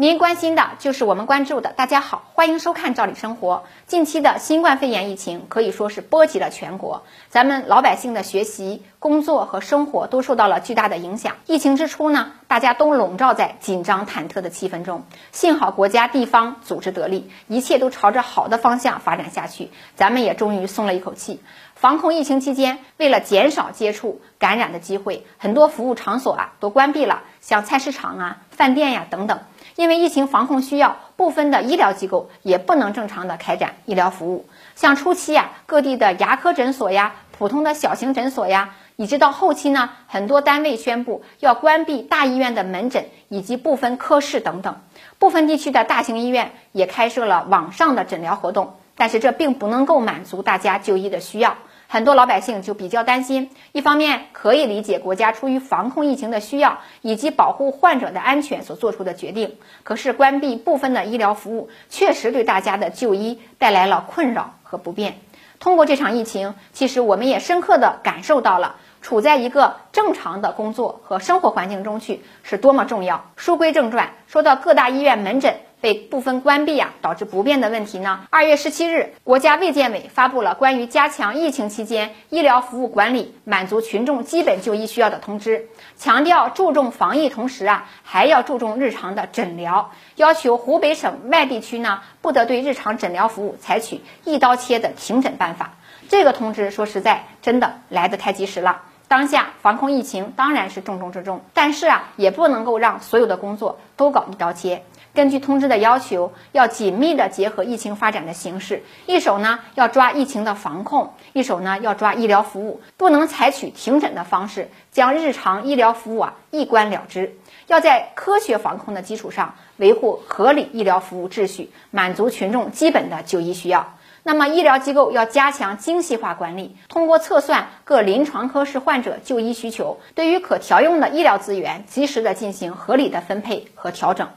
您关心的就是我们关注的。大家好，欢迎收看《赵理生活》。近期的新冠肺炎疫情可以说是波及了全国，咱们老百姓的学习、工作和生活都受到了巨大的影响。疫情之初呢，大家都笼罩在紧张忐忑的气氛中。幸好国家地方组织得力，一切都朝着好的方向发展下去，咱们也终于松了一口气。防控疫情期间，为了减少接触感染的机会，很多服务场所啊都关闭了，像菜市场啊、饭店呀等等。因为疫情防控需要，部分的医疗机构也不能正常的开展医疗服务。像初期呀，各地的牙科诊所呀、普通的小型诊所呀，一直到后期呢，很多单位宣布要关闭大医院的门诊以及部分科室等等。部分地区的大型医院也开设了网上的诊疗活动，但是这并不能够满足大家就医的需要。很多老百姓就比较担心，一方面可以理解国家出于防控疫情的需要以及保护患者的安全所做出的决定，可是关闭部分的医疗服务，确实对大家的就医带来了困扰和不便。通过这场疫情，其实我们也深刻的感受到了，处在一个正常的工作和生活环境中去是多么重要。书归正传，说到各大医院门诊。被部分关闭啊，导致不便的问题呢？二月十七日，国家卫健委发布了关于加强疫情期间医疗服务管理、满足群众基本就医需要的通知，强调注重防疫同时啊，还要注重日常的诊疗，要求湖北省外地区呢，不得对日常诊疗服务采取一刀切的停诊办法。这个通知说实在真的来得太及时了。当下防控疫情当然是重中之重，但是啊，也不能够让所有的工作都搞一刀切。根据通知的要求，要紧密的结合疫情发展的形势，一手呢要抓疫情的防控，一手呢要抓医疗服务，不能采取停诊的方式，将日常医疗服务啊一关了之。要在科学防控的基础上，维护合理医疗服务秩序，满足群众基本的就医需要。那么，医疗机构要加强精细化管理，通过测算各临床科室患者就医需求，对于可调用的医疗资源，及时的进行合理的分配和调整。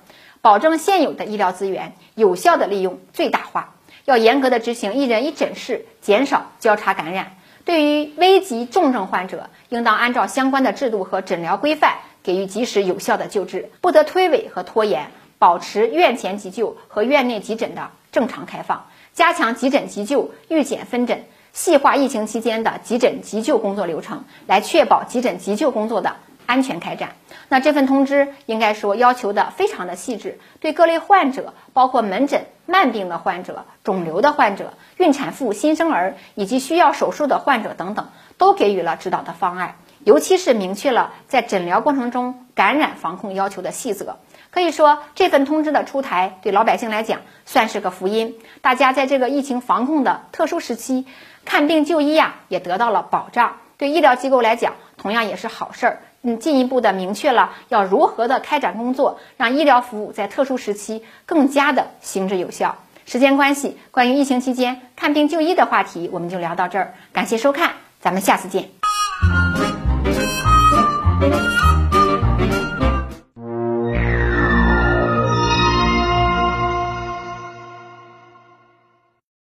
保证现有的医疗资源有效的利用最大化，要严格的执行一人一诊室，减少交叉感染。对于危急重症患者，应当按照相关的制度和诊疗规范，给予及时有效的救治，不得推诿和拖延。保持院前急救和院内急诊的正常开放，加强急诊急救预检分诊，细化疫情期间的急诊急救工作流程，来确保急诊急救工作的。安全开展。那这份通知应该说要求的非常的细致，对各类患者，包括门诊慢病的患者、肿瘤的患者、孕产妇、新生儿以及需要手术的患者等等，都给予了指导的方案。尤其是明确了在诊疗过程中感染防控要求的细则。可以说，这份通知的出台，对老百姓来讲算是个福音。大家在这个疫情防控的特殊时期，看病就医呀，也得到了保障。对医疗机构来讲，同样也是好事儿。嗯，进一步的明确了要如何的开展工作，让医疗服务在特殊时期更加的行之有效。时间关系，关于疫情期间看病就医的话题，我们就聊到这儿。感谢收看，咱们下次见。